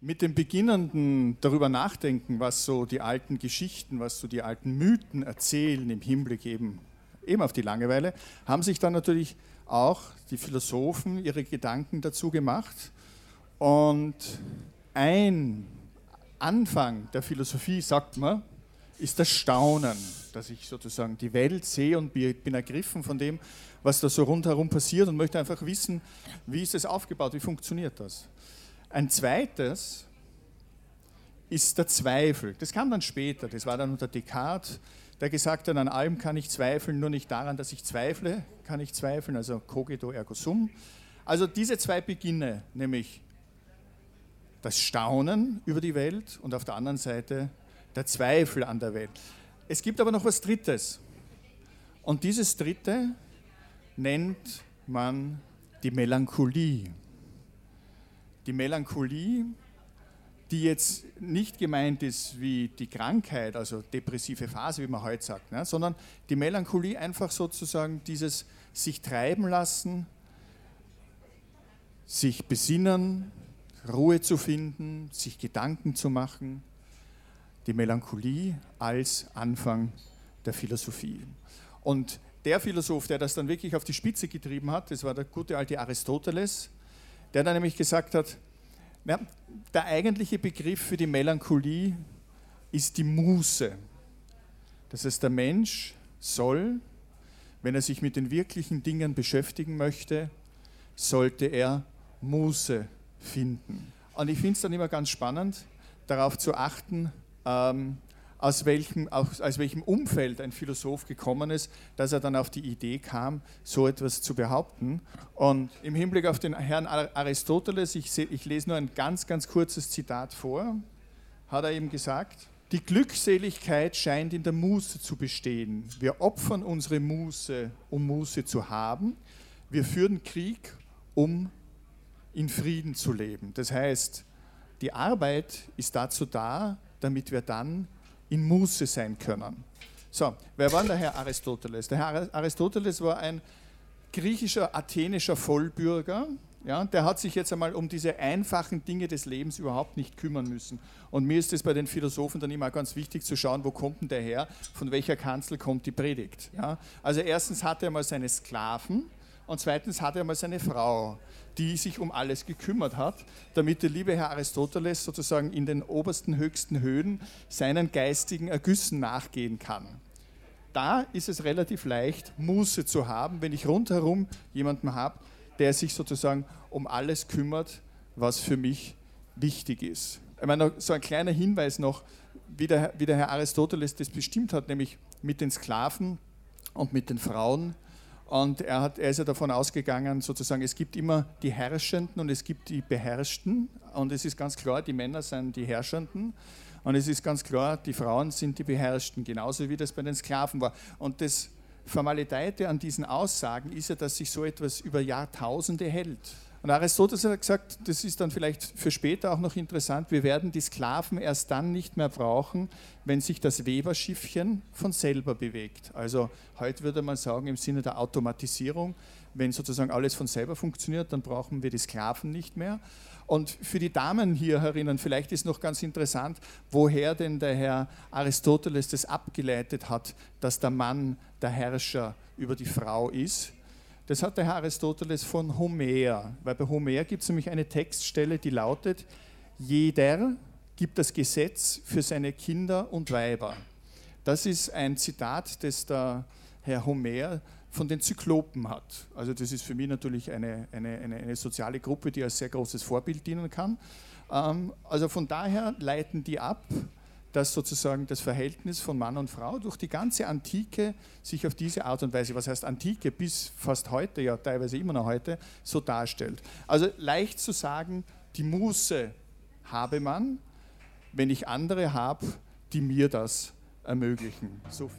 Mit dem beginnenden darüber nachdenken, was so die alten Geschichten, was so die alten Mythen erzählen im Hinblick eben, eben auf die Langeweile, haben sich dann natürlich auch die Philosophen ihre Gedanken dazu gemacht. Und ein Anfang der Philosophie, sagt man, ist das Staunen, dass ich sozusagen die Welt sehe und bin ergriffen von dem, was da so rundherum passiert und möchte einfach wissen, wie ist es aufgebaut, wie funktioniert das. Ein zweites ist der Zweifel. Das kam dann später, das war dann unter Descartes, der gesagt hat, an allem kann ich zweifeln, nur nicht daran, dass ich zweifle, kann ich zweifeln, also cogito ergo sum. Also diese zwei Beginne, nämlich das Staunen über die Welt und auf der anderen Seite der Zweifel an der Welt. Es gibt aber noch was Drittes. Und dieses Dritte nennt man die Melancholie die Melancholie, die jetzt nicht gemeint ist wie die Krankheit, also depressive Phase, wie man heute sagt, ne, sondern die Melancholie einfach sozusagen dieses sich treiben lassen, sich besinnen, Ruhe zu finden, sich Gedanken zu machen. Die Melancholie als Anfang der Philosophie. Und der Philosoph, der das dann wirklich auf die Spitze getrieben hat, das war der gute alte Aristoteles, der dann nämlich gesagt hat, na, der eigentliche Begriff für die Melancholie ist die Muße. Das heißt, der Mensch soll, wenn er sich mit den wirklichen Dingen beschäftigen möchte, sollte er Muße finden. Und ich finde es dann immer ganz spannend, darauf zu achten, ähm, aus welchem, aus, aus welchem Umfeld ein Philosoph gekommen ist, dass er dann auf die Idee kam, so etwas zu behaupten. Und im Hinblick auf den Herrn Aristoteles, ich, seh, ich lese nur ein ganz, ganz kurzes Zitat vor, hat er eben gesagt, die Glückseligkeit scheint in der Muße zu bestehen. Wir opfern unsere Muße, um Muße zu haben. Wir führen Krieg, um in Frieden zu leben. Das heißt, die Arbeit ist dazu da, damit wir dann in Muße sein können. So, wer war der Herr Aristoteles? Der Herr Aristoteles war ein griechischer, athenischer Vollbürger. Ja, der hat sich jetzt einmal um diese einfachen Dinge des Lebens überhaupt nicht kümmern müssen. Und mir ist es bei den Philosophen dann immer ganz wichtig zu schauen, wo kommt denn der her, von welcher Kanzel kommt die Predigt. Ja, also erstens hatte er mal seine Sklaven und zweitens hatte er mal seine Frau die sich um alles gekümmert hat, damit der liebe Herr Aristoteles sozusagen in den obersten, höchsten Höhen seinen geistigen Ergüssen nachgehen kann. Da ist es relativ leicht, Muße zu haben, wenn ich rundherum jemanden habe, der sich sozusagen um alles kümmert, was für mich wichtig ist. Ich meine, so ein kleiner Hinweis noch, wie der, wie der Herr Aristoteles das bestimmt hat, nämlich mit den Sklaven und mit den Frauen und er, hat, er ist ja davon ausgegangen, sozusagen, es gibt immer die Herrschenden und es gibt die Beherrschten. Und es ist ganz klar, die Männer sind die Herrschenden. Und es ist ganz klar, die Frauen sind die Beherrschten, genauso wie das bei den Sklaven war. Und das Formalität an diesen Aussagen ist ja, dass sich so etwas über Jahrtausende hält. Und Aristoteles hat gesagt, das ist dann vielleicht für später auch noch interessant, wir werden die Sklaven erst dann nicht mehr brauchen, wenn sich das Weberschiffchen von selber bewegt. Also heute würde man sagen, im Sinne der Automatisierung, wenn sozusagen alles von selber funktioniert, dann brauchen wir die Sklaven nicht mehr. Und für die Damen hier herinnen, vielleicht ist noch ganz interessant, woher denn der Herr Aristoteles das abgeleitet hat, dass der Mann der Herrscher über die Frau ist. Das hat der Herr Aristoteles von Homer, weil bei Homer gibt es nämlich eine Textstelle, die lautet, jeder gibt das Gesetz für seine Kinder und Weiber. Das ist ein Zitat, das der Herr Homer von den Zyklopen hat. Also das ist für mich natürlich eine, eine, eine, eine soziale Gruppe, die als sehr großes Vorbild dienen kann. Ähm, also von daher leiten die ab, dass sozusagen das Verhältnis von Mann und Frau durch die ganze Antike sich auf diese Art und Weise, was heißt Antike, bis fast heute, ja teilweise immer noch heute, so darstellt. Also leicht zu sagen, die Muße habe man, wenn ich andere habe, die mir das ermöglichen. So.